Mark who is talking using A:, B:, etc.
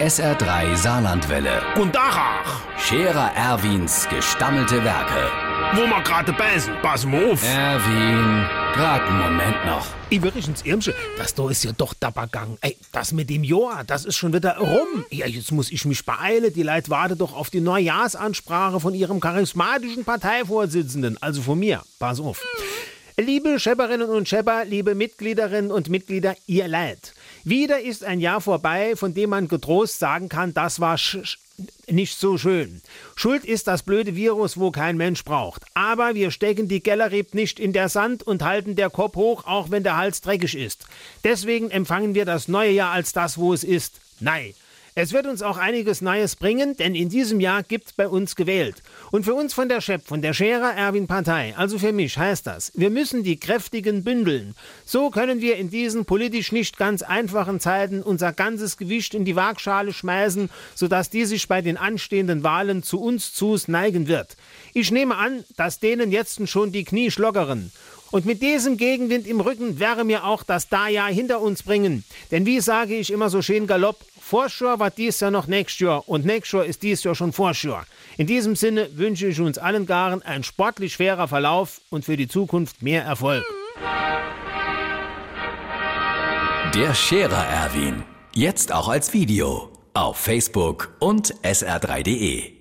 A: SR3 Saarlandwelle.
B: Und Dachach,
A: Scherer Erwins gestammelte Werke.
B: wo wir gerade beißen, pass mal auf.
A: Erwin, grad einen Moment noch.
B: Übrigens, Irmsche, das da ist ja doch Dabbergang. Ey, das mit dem Jahr, das ist schon wieder rum. Ja, jetzt muss ich mich beeilen. Die Leute warten doch auf die Neujahrsansprache von ihrem charismatischen Parteivorsitzenden, also von mir. Pass auf. Liebe Schepperinnen und Schepper, liebe Mitgliederinnen und Mitglieder, ihr Leid. Wieder ist ein Jahr vorbei, von dem man getrost sagen kann, das war nicht so schön. Schuld ist das blöde Virus, wo kein Mensch braucht. Aber wir stecken die Gellerrieb nicht in der Sand und halten der Kopf hoch, auch wenn der Hals dreckig ist. Deswegen empfangen wir das neue Jahr als das, wo es ist. Nein. Es wird uns auch einiges Neues bringen, denn in diesem Jahr gibt's bei uns gewählt. Und für uns von der Schepp, von der Scherer Erwin Partei, also für mich heißt das, wir müssen die Kräftigen bündeln. So können wir in diesen politisch nicht ganz einfachen Zeiten unser ganzes Gewicht in die Waagschale schmeißen, sodass die sich bei den anstehenden Wahlen zu uns zus neigen wird. Ich nehme an, dass denen jetzt schon die Knie schlockeren. Und mit diesem Gegenwind im Rücken wäre mir auch das Da-Jahr hinter uns bringen. Denn wie sage ich immer so schön galopp, Vorschau war dies Jahr noch nächstes Jahr und nächstes Jahr ist dies Jahr schon Vorschau. In diesem Sinne wünsche ich uns allen Garen ein sportlich fairer Verlauf und für die Zukunft mehr Erfolg.
A: Der Scherer Erwin. Jetzt auch als Video. Auf Facebook und sr3.de.